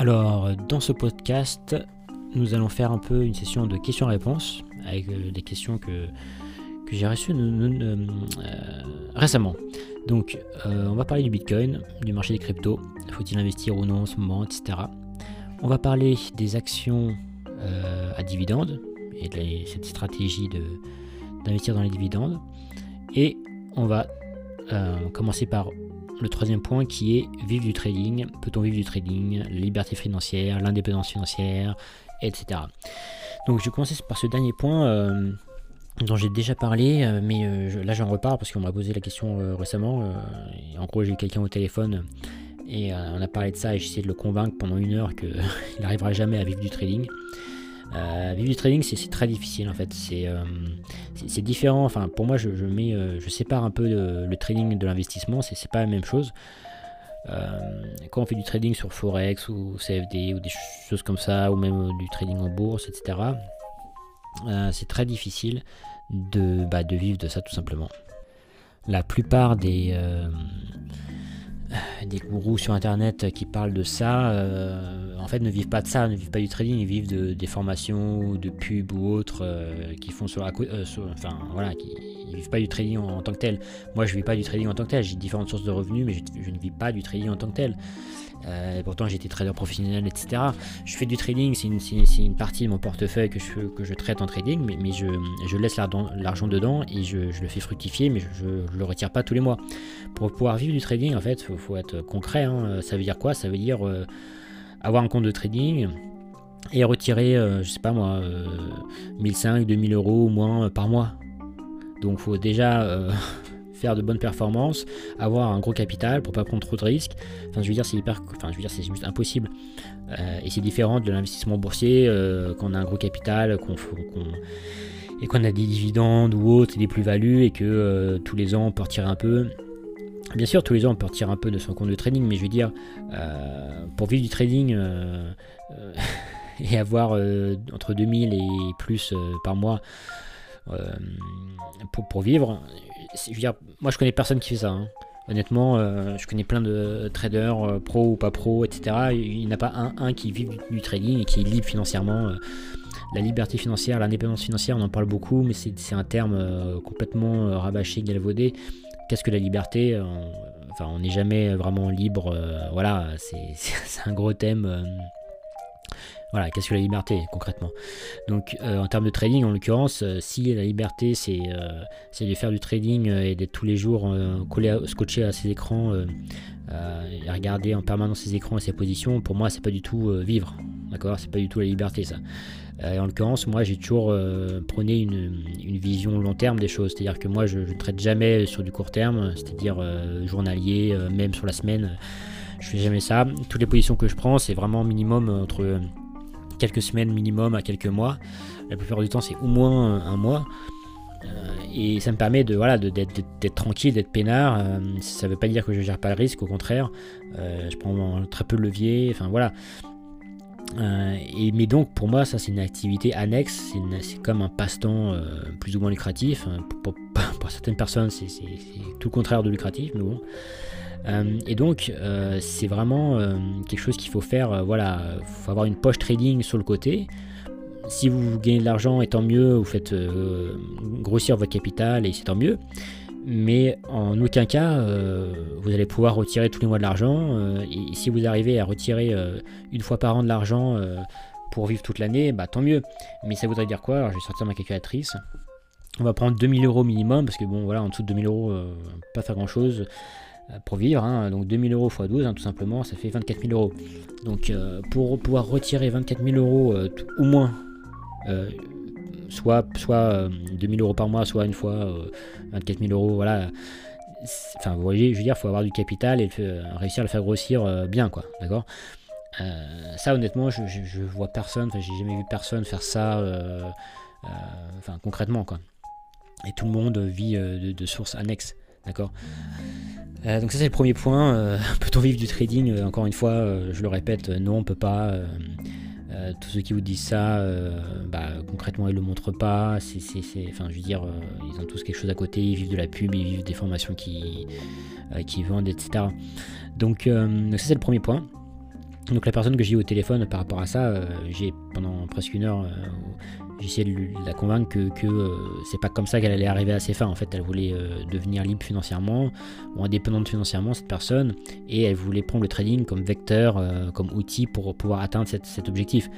Alors, dans ce podcast, nous allons faire un peu une session de questions-réponses avec euh, des questions que, j'ai reçues euh, récemment. Donc, euh, on va parler du Bitcoin, du marché des cryptos, faut-il investir ou non en ce moment, etc. On va parler des actions à dividendes et de cette stratégie d'investir dans les dividendes. Et on va commencer par le troisième point qui est vivre du trading. Peut-on vivre du trading? Liberté financière, l'indépendance financière, etc. Donc je vais commencer par ce dernier point euh, dont j'ai déjà parlé, euh, mais euh, là j'en reparle parce qu'on m'a posé la question récemment. en gros j'ai eu quelqu'un au téléphone et on a parlé de ça et j'ai essayé de le convaincre pendant une heure qu'il n'arrivera jamais à vivre du trading. Euh, vivre du trading, c'est très difficile en fait. C'est c'est différent. Enfin, pour moi, je, mets, je sépare un peu le trading de l'investissement. C'est pas la même chose. Euh, quand on fait du trading sur Forex ou CFD ou des choses comme ça, ou même du trading en bourse, etc., euh, c'est très difficile de, bah, de vivre de ça tout simplement. La plupart des, euh, des gourous sur internet qui parlent de ça, euh, en fait, ne vivent pas de ça, ne vivent pas du trading, ils vivent de, des formations, de pubs ou autres euh, qui font sur la. Euh, enfin, voilà, qui ils vivent pas du trading en, tant que tel. Moi, je vis pas du trading en tant que tel, j'ai différentes sources de revenus, mais je, ne vis pas du trading en tant que tel. Et pourtant, été trader professionnel, etc. Je fais du trading, c'est une, partie de mon portefeuille que je, que je traite en trading, mais, je, laisse l'argent dedans et je, le fais fructifier, mais je ne le retire pas tous les mois. Pour pouvoir vivre du trading, en fait, il faut, être concret. Hein. Ça veut dire quoi? Ça veut dire euh, avoir un compte de trading et retirer, euh, je sais pas moi, 1500, euh, 2000 euros au moins par mois. Donc faut déjà faire de bonnes performances, avoir un gros capital pour pas prendre trop de risques. Enfin, je veux dire, c'est hyper, enfin, je veux dire, c'est juste impossible. et c'est différent de l'investissement boursier quand on a un gros capital, qu'on, et qu'on a des dividendes ou autres des plus-values et que tous les ans on peut retirer un peu. Bien sûr, tous les ans, on peut retirer un peu de son compte de trading, mais je veux dire, euh, pour vivre du trading euh, euh, et avoir entre 2000 et plus par mois pour, vivre, je veux dire, moi je connais personne qui fait ça. Hein. Honnêtement, je connais plein de traders, pro ou pas pro, etc. Il n'y en a pas un, qui vit du, trading et qui est libre financièrement la liberté financière, l'indépendance financière, on en parle beaucoup, mais c'est un terme complètement rabâché, galvaudé qu'est-ce que la liberté euh, Enfin, on n'est jamais vraiment libre. Euh, voilà, c'est un gros thème. Euh, voilà, qu'est-ce que la liberté concrètement? Donc en termes de trading, en l'occurrence, si la liberté c'est de faire du trading et d'être tous les jours collé, scotché à ses écrans et regarder en permanence ses écrans et ses positions, pour moi c'est pas du tout vivre. D'accord? C'est pas du tout la liberté ça. Euh, en l'occurrence, moi j'ai toujours euh, prôné une, vision long terme des choses. C'est-à-dire que moi je ne traite jamais sur du court terme, c'est-à-dire euh, journalier, même sur la semaine. Je fais jamais ça. Toutes les positions que je prends, c'est vraiment minimum entre quelques semaines minimum à quelques mois. La plupart du temps, c'est au moins un mois. et ça me permet de voilà d'être tranquille, d'être peinard. ça ne veut pas dire que je gère pas le risque, au contraire. je prends très peu de levier. Enfin voilà. Euh, et, mais donc pour moi ça c'est une activité annexe, c'est comme un passe-temps euh, plus ou moins lucratif. Hein. Pour, certaines personnes c'est tout le contraire de lucratif, mais bon. Euh, et donc c'est vraiment quelque chose qu'il faut faire. voilà, faut avoir une poche trading sur le côté. Si vous gagnez de l'argent, et tant mieux, vous faites grossir votre capital et c'est tant mieux mais en aucun cas euh, vous allez pouvoir retirer tous les mois de l'argent. Euh, et si vous arrivez à retirer euh, une fois par an de l'argent pour vivre toute l'année, bah tant mieux. Mais ça voudrait dire quoi? Alors je vais sortir ma calculatrice. On va prendre 2000 euros minimum, parce que bon voilà, en dessous de 2000 euros, pas faire grand chose pour vivre. Hein. donc 2000 euros x 12, hein, tout simplement, ça fait 24 000 euros. Donc pour pouvoir retirer 24 000 euros au moins soit, soit 2000 euh, euros par mois, soit une fois 24 euh, 000 euros, voilà. Enfin, vous voyez, je veux dire, il faut avoir du capital et euh, réussir à le faire grossir bien, quoi, d'accord? Ça, honnêtement, je, vois personne, j'ai jamais vu personne faire ça, enfin, concrètement, quoi. Et tout le monde vit de, sources annexes, d'accord donc ça c'est le premier point. Peut-on vivre du trading Encore une fois, je le répète, non, on peut pas. Euh, tous ceux qui vous disent ça, euh, bah, concrètement, ils le montrent pas. Enfin, je veux dire, euh, ils ont tous quelque chose à côté. Ils vivent de la pub, ils vivent des formations qui, qui vendent, etc. Donc, ça, c'est le premier point. Donc la personne que j'ai eu au téléphone par rapport à ça, j'ai pendant presque une heure, j'ai essayé de, la convaincre que, c'est pas comme ça qu'elle allait arriver à ses fins. En fait, elle voulait devenir libre financièrement ou indépendante financièrement cette personne, et elle voulait prendre le trading comme vecteur, comme outil pour pouvoir atteindre cet objectif.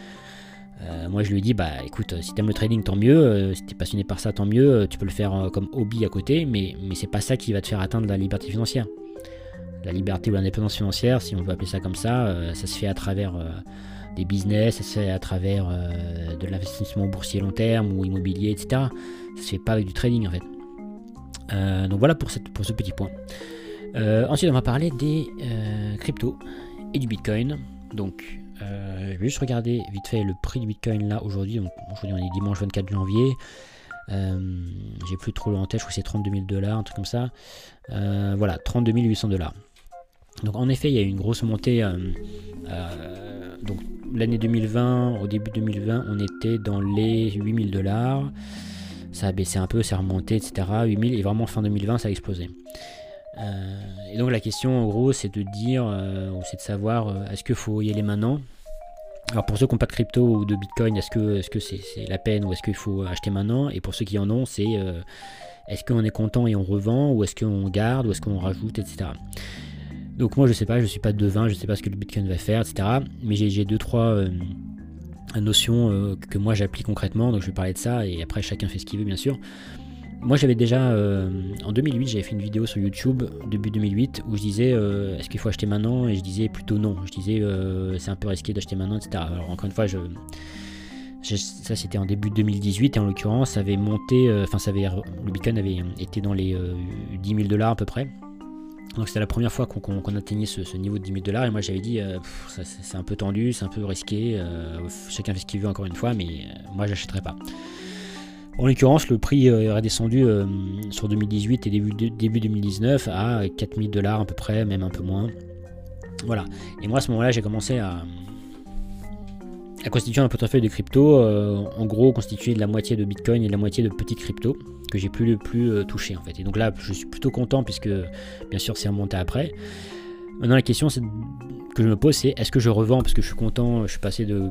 Euh, moi, je lui ai dit, bah écoute, si t'aimes le trading, tant mieux. Euh, si t'es passionné par ça, tant mieux. Euh, tu peux le faire comme hobby à côté, mais, mais c'est pas ça qui va te faire atteindre la liberté financière. La liberté ou l'indépendance financière, si on veut appeler ça comme ça, ça se fait à travers des business, ça se fait à travers de l'investissement boursier long terme ou immobilier, etc. Ça se fait pas avec du trading en fait. donc voilà pour, ce petit point. ensuite, on va parler des cryptos et du Bitcoin. Donc, euh, je vais juste regarder vite fait le prix du Bitcoin là aujourd'hui. Donc aujourd'hui on est dimanche 24 janvier. Euh, j'ai plus trop en tête, je crois que c'est 32 000 dollars, un truc comme ça. Euh, voilà, 32 800 dollars. Donc en effet, il y a eu une grosse montée. donc l'année 2020, au début 2020, on était dans les 8000 dollars. Ça a baissé un peu, ça a remonté, etc. 8000 et vraiment fin 2020, ça a explosé. et donc la question en gros c'est de dire, ou c'est de savoir, est-ce qu'il faut y aller maintenant? Alors pour ceux qui n'ont pas de crypto ou de bitcoin, est-ce que c'est -ce c'est la peine ou est-ce qu'il faut acheter maintenant? Et pour ceux qui en ont, c'est euh, est-ce qu'on est content et on revend ou est-ce qu'on garde ou est-ce qu'on rajoute, etc. Donc moi je sais pas, je suis pas devin, je sais pas ce que le bitcoin va faire, etc. Mais j'ai deux trois euh, notions euh, que moi j'applique concrètement, donc je vais parler de ça et après chacun fait ce qu'il veut bien sûr. Moi j'avais déjà, euh, en 2008, j'avais fait une vidéo sur YouTube, début 2008, où je disais euh, est-ce qu'il faut acheter maintenant? Et je disais plutôt non. Je disais c'est un peu risqué d'acheter maintenant, etc. Alors encore une fois, je, ça c'était en début 2018 et en l'occurrence ça avait monté, enfin ça avait, le Bitcoin avait été dans les 10 000 dollars à peu près. Donc c'était la première fois qu'on atteignait ce, niveau de 10 000 dollars et moi j'avais dit c'est un peu tendu, c'est un peu risqué, chacun fait ce qu'il veut encore une fois, mais moi j'achèterai pas. En l'occurrence, le prix euh, est redescendu euh, sur 2018 et début, début 2019 à 4000 dollars à peu près, même un peu moins. Voilà. Et moi à ce moment-là, j'ai commencé à, constituer un portefeuille de crypto, euh, en gros constitué de la moitié de Bitcoin et de la moitié de petites cryptos que j'ai plus plus touché en fait. Et donc là, je suis plutôt content puisque bien sûr c'est remonté après. Maintenant la question que je me pose c'est est-ce que je revends parce que je suis content, je suis passé de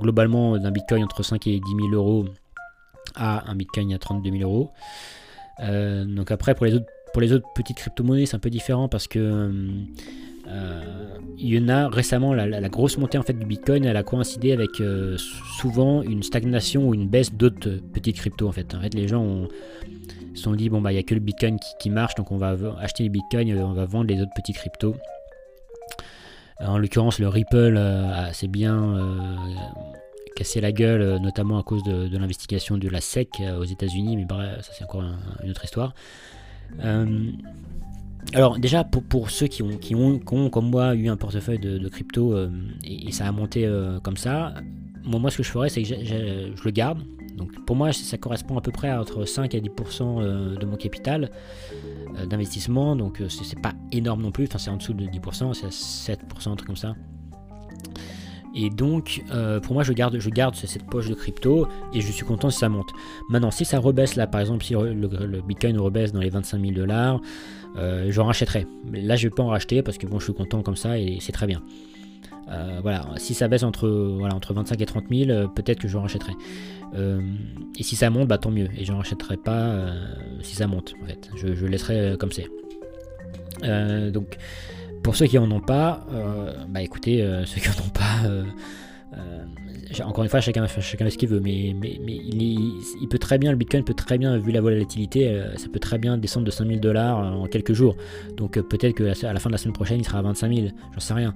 globalement d'un bitcoin entre 5 et 10 000 euros à un bitcoin à 32 000 euros. Euh, donc après pour les autres pour les autres petites crypto-monnaies c'est un peu différent parce que euh, il y en a récemment la, grosse montée en fait du bitcoin elle a coïncidé avec euh, souvent une stagnation ou une baisse d'autres petites cryptos en fait. En fait les gens se sont dit bon bah il n'y a que le bitcoin qui, marche donc on va acheter les bitcoins et on va vendre les autres petits cryptos. En l'occurrence, le Ripple euh, s'est bien euh, cassé la gueule, euh, notamment à cause de, l'investigation de la SEC aux États-Unis, mais bref, ça c'est encore une autre histoire. Alors déjà pour, ceux qui ont, qui, ont, comme moi eu un portefeuille de, crypto et, ça a monté comme ça, moi, ce que je ferais c'est que je le garde. Donc pour moi ça correspond à peu près à entre 5 à 10% de mon capital. Euh, d'investissement, donc euh, c'est pas énorme non plus, enfin c'est en dessous de 10%, c'est à 7%, un truc comme ça. Et donc, euh, pour moi, je garde, je garde cette poche de crypto et je suis content si ça monte. Maintenant, si ça rebaisse là, par exemple, si le, Bitcoin rebaisse dans les 25 000 dollars, j'en rachèterai. Là, je vais pas en racheter parce que bon, je suis content comme ça et c'est très bien. voilà, si ça baisse entre, voilà, entre 25 et 30 000, peut-être que je rachèterai. Euh, et si ça monte, bah tant mieux. Et je n'en rachèterai pas euh, si ça monte, en fait. Je, je laisserai euh, comme c'est. donc, pour ceux qui en ont pas, bah écoutez, ceux qui en ont pas, encore une fois, chacun, chacun fait ce qu'il veut, mais, mais, il, peut très bien, le Bitcoin peut très bien, vu la volatilité, ça peut très bien descendre de 5000 dollars en quelques jours. Donc peut-être qu'à la fin de la semaine prochaine, il sera à 25 000, j'en sais rien.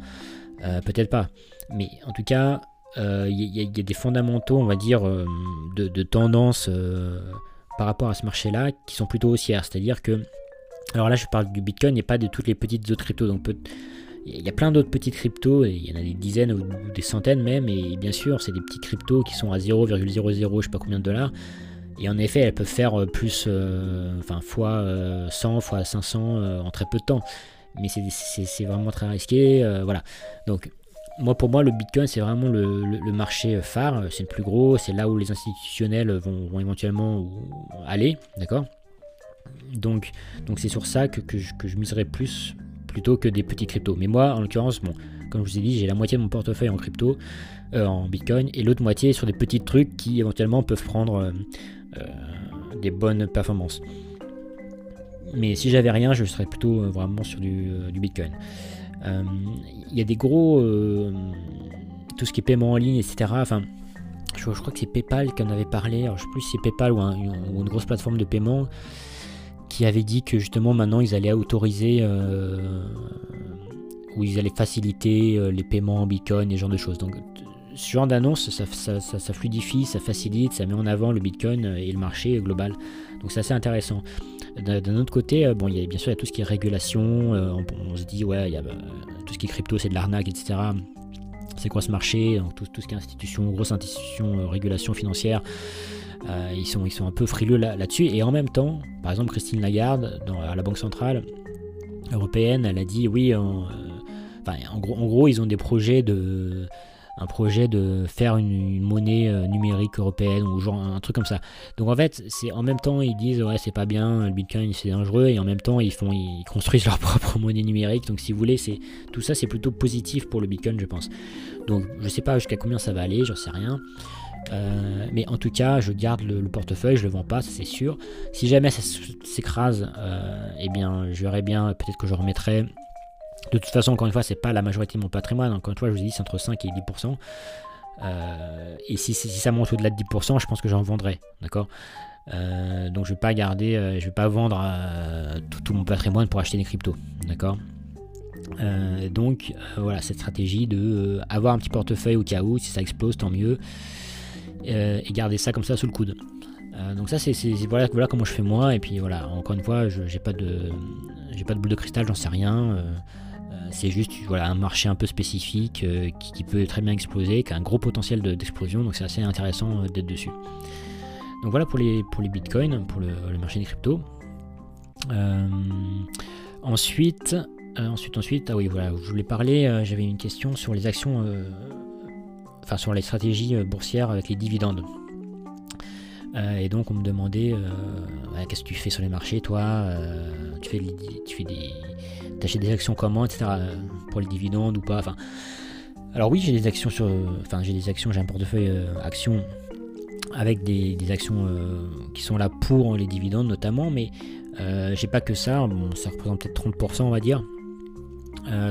peut-être pas. Mais en tout cas, il euh, y, a des fondamentaux, on va dire, euh, de, tendance euh, par rapport à ce marché-là qui sont plutôt haussières. C'est-à-dire que, alors là je parle du Bitcoin et pas de toutes les petites autres cryptos. Donc il y a plein d'autres petites cryptos, il y en a des dizaines ou des centaines même, et bien sûr c'est des petits cryptos qui sont à 0,00 je sais pas combien de dollars. Et en effet, elles peuvent faire plus, enfin, fois 100, fois 500 en très peu de temps. Mais c'est vraiment très risqué, voilà. Donc moi, pour moi, le Bitcoin, c'est vraiment le, marché phare. C'est le plus gros. C'est là où les institutionnels vont, éventuellement aller. D'accord? Donc, donc c'est sur ça que, je, miserais plus plutôt que des petits cryptos. Mais moi, en l'occurrence, bon, comme je vous ai dit, j'ai la moitié de mon portefeuille en crypto, en Bitcoin, et l'autre moitié sur des petits trucs qui éventuellement peuvent prendre des bonnes performances. Mais si j'avais rien, je serais plutôt vraiment sur du, Bitcoin. Il y a des gros tout ce qui est paiement en ligne, etc. Enfin, je, crois que c'est PayPal qui en avait parlé. Je sais plus si c'est PayPal ou, une grosse plateforme de paiement qui avait dit que justement maintenant ils allaient autoriser euh, ou ils allaient faciliter euh, les paiements en Bitcoin et ce genre de choses. Donc, ce genre d'annonce, ça, ça, fluidifie, ça facilite, ça met en avant le Bitcoin et le marché global. Donc, c'est assez intéressant. D'un autre côté, euh, bon, il y a, bien sûr, il y a tout ce qui est régulation. On, se dit, ouais, il y a tout ce qui est crypto, c'est de l'arnaque, etc c'est quoi ce marché, tout, tout, ce qui est institution, grosse institution, euh, régulation financière. Euh, ils, sont, ils sont un peu frileux là-dessus. et en même temps, par exemple, Christine Lagarde, dans, à la Banque Centrale Européenne, elle a dit oui, en, euh, gros, ils ont des projets de un projet de faire une, monnaie euh, numérique européenne ou genre un truc comme ça. Donc en fait, c'est en même temps ils disent ouais c'est pas bien, le Bitcoin c'est dangereux et en même temps ils font ils construisent leur propre monnaie numérique. Donc si vous voulez, c'est tout ça c'est plutôt positif pour le Bitcoin je pense. Donc je sais pas jusqu'à combien ça va aller, j'en sais rien. Euh, mais en tout cas, je garde le, portefeuille, je le vends pas, c'est sûr. Si jamais ça s'écrase, euh, eh bien, je verrai bien, peut-être que je remettrai de toute façon, encore une fois, c'est pas la majorité de mon patrimoine. Encore une fois, je vous ai dit, c'est entre 5 et 10%. Euh, et si, ça monte au-delà de 10%, je pense que j'en vendrai. D'accord? Euh, Donc, je vais pas garder, je vais pas vendre tout, mon patrimoine pour acheter des cryptos. D'accord? Donc voilà cette stratégie de avoir un petit portefeuille au cas où si ça explose tant mieux et garder ça comme ça sous le coude. donc ça c'est voilà, voilà comment je fais moi et puis voilà encore une fois j'ai pas de j'ai pas de boule de cristal j'en sais rien c'est juste voilà, un marché un peu spécifique euh, qui, peut très bien exploser, qui a un gros potentiel d'explosion, donc c'est assez intéressant euh, d'être dessus. Donc voilà pour les, pour les bitcoins, pour le, marché des cryptos. Euh, ensuite, ensuite, ensuite, ah oui, voilà, je voulais parler, j'avais une question sur les actions, enfin sur les stratégies boursières avec les dividendes. et donc on me demandait qu'est-ce que tu fais sur les marchés toi tu, fais, tu fais des, t'achètes des actions comment, etc. Euh, pour les dividendes ou pas. Enfin, alors oui, j'ai des actions sur, enfin j'ai des actions, j'ai un portefeuille euh, actions avec des, actions euh, qui sont là pour les dividendes notamment, mais j'ai pas que ça. Bon, ça représente peut-être 30%, on va dire,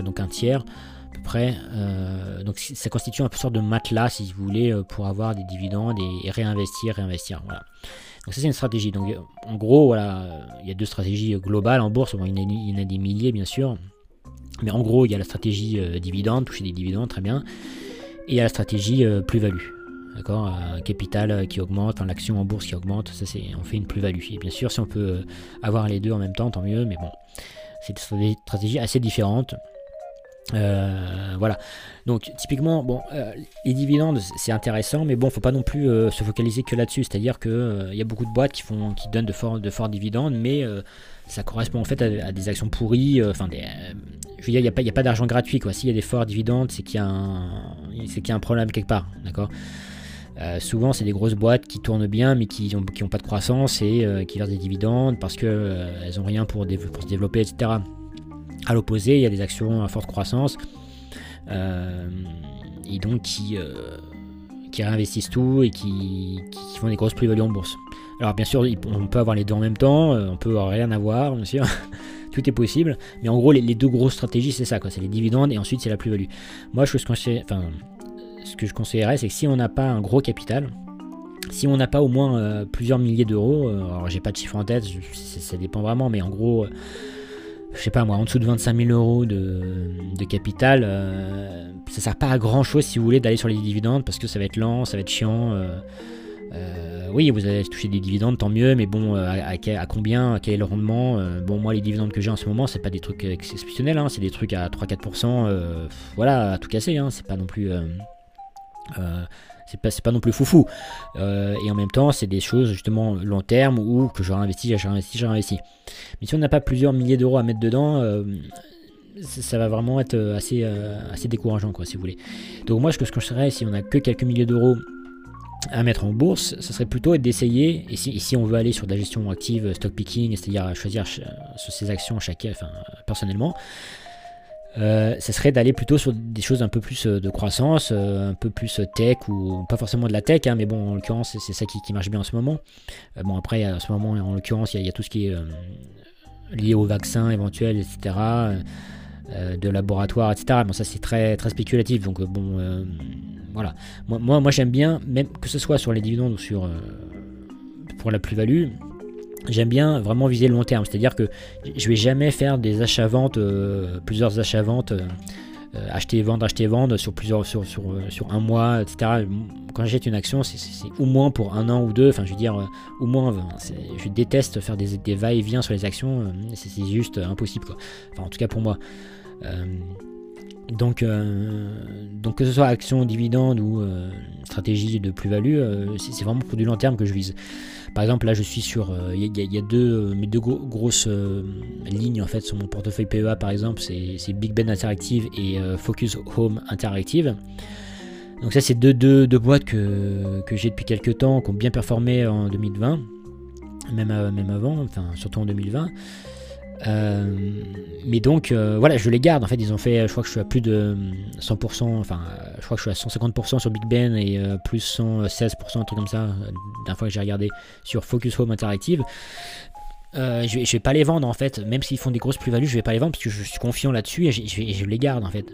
donc un tiers près. donc ça constitue un peu sorte de matelas, si vous voulez, pour avoir des dividendes et, réinvestir, réinvestir. Voilà. Donc ça c'est une stratégie. Donc en gros, voilà, il y a deux stratégies globales en bourse. il, y en a, des milliers bien sûr. Mais en gros, il y a la stratégie euh, dividende, toucher des dividendes, très bien. Et il y a la stratégie euh, plus-value. D'accord euh, Capital qui augmente, l'action en bourse qui augmente, ça c'est on fait une plus-value. Et bien sûr, si on peut avoir les deux en même temps, tant mieux, mais bon, c'est une stratégie assez différente. Euh, voilà. Donc typiquement, bon, euh, les dividendes c'est intéressant, mais bon, faut pas non plus euh, se focaliser que là-dessus. C'est-à-dire que il y a beaucoup de boîtes qui font, qui donnent de forts, de forts dividendes, mais ça correspond en fait à, des actions pourries. Enfin, je veux dire, il n'y a pas, pas d'argent gratuit quoi. S'il y a des forts dividendes, c'est qu'il y a un, y a un problème quelque part, d'accord? souvent, c'est des grosses boîtes qui tournent bien, mais qui n'ont qui ont pas de croissance et qui versent des dividendes parce que elles ont rien pour, pour se développer, etc. À l'opposé, il y a des actions à forte croissance euh, et donc qui, euh, qui réinvestissent tout et qui, font des grosses plus-values en bourse. Alors bien sûr, on peut avoir les deux en même temps, euh, on peut rien avoir, bien sûr. tout est possible, mais en gros, les, deux grosses stratégies, c'est ça, quoi. C'est les dividendes et ensuite c'est la plus-value. Moi, je, enfin, ce que je conseillerais, c'est que si on n'a pas un gros capital, si on n'a pas au moins plusieurs milliers d'euros, alors j'ai pas de chiffre en tête, ça dépend vraiment, mais en gros, je sais pas moi, en dessous de 25 000 euros de, capital, euh, ça sert pas à grand chose si vous voulez d'aller sur les dividendes parce que ça va être lent, ça va être chiant. Euh, euh, oui, vous allez toucher des dividendes, tant mieux, mais bon, à, combien, quel est le rendement Bon, moi, les dividendes que j'ai en ce moment, c'est pas des trucs exceptionnels, hein, c'est des trucs à 3-4%, voilà, à tout casser, hein, c'est pas non plus c'est pas, pas non plus foufou. Euh, et en même temps, c'est des choses justement long terme ou que je réinvestis, je réinvestis, je réinvestis. Mais si on n'a pas plusieurs milliers d'euros à mettre dedans, euh, ça, va vraiment être euh, assez, assez décourageant, quoi, si vous voulez. Donc moi, ce que je conseillerais, si on n'a que quelques milliers d'euros à mettre en bourse, ça serait plutôt d'essayer, et si, on veut aller sur de la gestion active, stock picking, c'est-à-dire choisir ses actions chaque, enfin, personnellement, euh, ça serait d'aller plutôt sur des choses un peu plus de croissance, un peu plus tech ou pas forcément de la tech, hein, mais bon, en l'occurrence, c'est ça qui, marche bien en ce moment. bon, après, en ce moment, en l'occurrence, il y, a tout ce qui est lié au vaccin éventuel, etc. de laboratoire, etc. Bon, ça c'est très, très spéculatif, donc bon, voilà. Moi, moi, moi j'aime bien, même que ce soit sur les dividendes ou sur pour la plus-value, j'aime bien vraiment viser le long terme. C'est-à-dire que je vais jamais faire des achats-ventes, euh, plusieurs achats-ventes, euh, euh, acheter, vendre, acheter, vendre sur plusieurs, sur, sur, un mois, etc. Quand j'achète une action, c'est au moins pour un an ou deux. Enfin, je veux dire, au moins, je déteste faire des, des va-et-vient sur les actions. C'est juste impossible, quoi. Enfin, en tout cas pour moi. Donc, donc que ce soit action, dividende ou stratégie de plus-value, c'est vraiment pour du long terme que je vise. Par exemple, là, je suis sur. Il euh, y, a deux, deux grosses euh, lignes en fait sur mon portefeuille PEA, par exemple, c'est Big Ben Interactive et euh, Focus Home Interactive. Donc, ça, c'est deux, deux, deux, boîtes que, que j'ai depuis quelques temps, qui ont bien performé en 2020, même, même avant, enfin, surtout en 2020. Euh, mais donc euh, voilà, je les garde. En fait, ils ont fait, je crois que je suis à plus de 100%, enfin, je crois que je suis à 150% sur Big Ben et euh, plus 116%, un truc comme ça, d'un fois que j'ai regardé sur Focus Home Interactive. je, vais, vais pas les vendre en fait, même s'ils font des grosses plus-values, je vais pas les vendre parce que je suis confiant là-dessus et je, les garde en fait.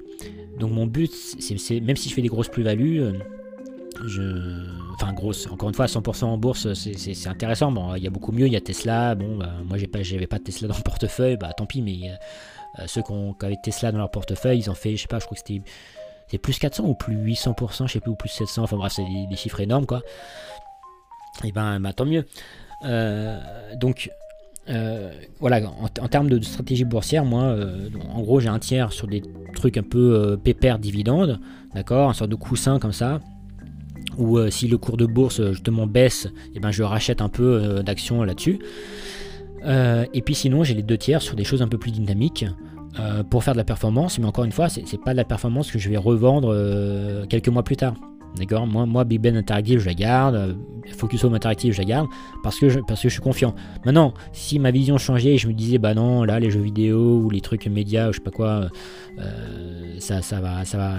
Donc mon but, c'est même si je fais des grosses plus-values, Enfin, grosse, encore une fois, 100% en bourse, c'est intéressant. Bon, il y a beaucoup mieux, il y a Tesla. Bon, bah, moi, pas, j'avais pas de Tesla dans le portefeuille, bah tant pis, mais euh, ceux qui, ont, avaient Tesla dans leur portefeuille, ils ont fait, je sais pas, je crois que c'était plus 400 ou plus 800%, je sais plus, ou plus 700, enfin bref, c'est des, chiffres énormes, quoi. Et ben, bah, tant mieux. Euh, donc, euh, voilà, en, termes de, stratégie boursière, moi, en gros, j'ai un tiers sur des trucs un peu pépère dividendes, d'accord, un sorte de coussin comme ça ou euh, si le cours de bourse euh, justement baisse, et eh ben, je rachète un peu euh, d'actions là-dessus. et puis sinon, j'ai les deux tiers sur des choses un peu plus dynamiques pour faire de la performance, mais encore une fois, c'est pas de la performance que je vais revendre quelques mois plus tard. D'accord? Moi, moi, Big Ben Interactive, je la garde. Focus Home Interactive, je la garde parce que je, parce que je suis confiant. Maintenant, si ma vision changeait et je me disais, bah non, là, les jeux vidéo ou les trucs médias, ou je sais pas quoi, ça, ça, va, ça va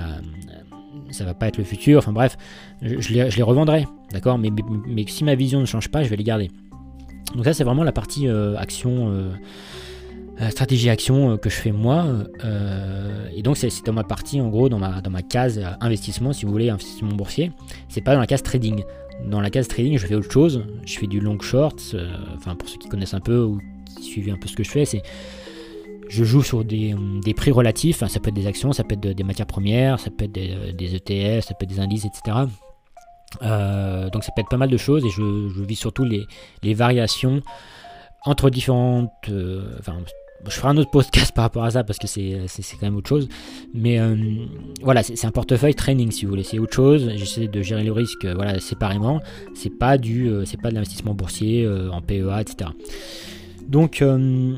ça va pas être le futur, enfin bref, je, les, revendrai, d'accord mais, mais, si ma vision ne change pas, je vais les garder. Donc ça c'est vraiment la partie euh, action, euh, euh, stratégie action que je fais moi, et donc c'est dans ma partie en gros, dans ma, dans ma case investissement, si vous voulez, investissement boursier, c'est pas dans la case trading. Dans la case trading, je fais autre chose, je fais du long short, enfin pour ceux qui connaissent un peu ou qui suivent un peu ce que je fais, c'est je joue sur des, prix relatifs, ça peut être des actions, ça peut être des matières premières, ça peut être des, ETF, ça peut être des indices, etc. Euh, donc ça peut être pas mal de choses et je, vis surtout les, variations entre différentes... Euh, enfin, je ferai un autre podcast par rapport à ça parce que c'est quand même autre chose. Mais euh, voilà, c'est un portefeuille training si vous voulez, c'est autre chose. J'essaie de gérer le risque voilà, séparément. C'est pas, du, c'est pas de l'investissement boursier en PEA, etc. Donc... Euh,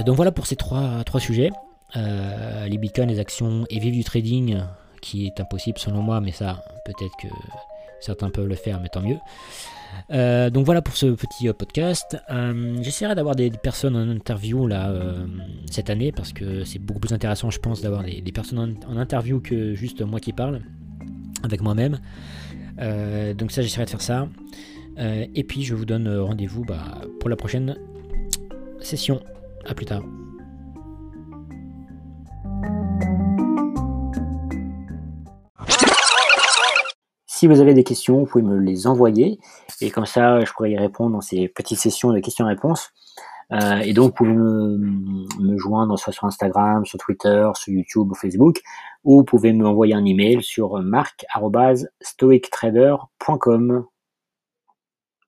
donc voilà pour ces trois, sujets. Euh, les bitcoins, les actions et vivre du trading, qui est impossible selon moi, mais ça, peut-être que certains peuvent le faire, mais tant mieux. Euh, donc voilà pour ce petit podcast. J'essaierai d'avoir des, personnes en interview cette année parce que c'est beaucoup plus intéressant, je pense, d'avoir des, personnes en, interview que juste moi qui parle avec moi-même. donc ça, j'essaierai de faire ça. et puis je vous donne rendez-vous bah, pour la prochaine session. A plus tard. Si vous avez des questions, vous pouvez me les envoyer et comme ça, je pourrai y répondre dans ces petites sessions de questions-réponses. Euh, et donc, vous pouvez me, me, joindre soit sur Instagram, sur Twitter, sur YouTube ou Facebook, ou vous pouvez m'envoyer un email sur marc.stoictrader.com.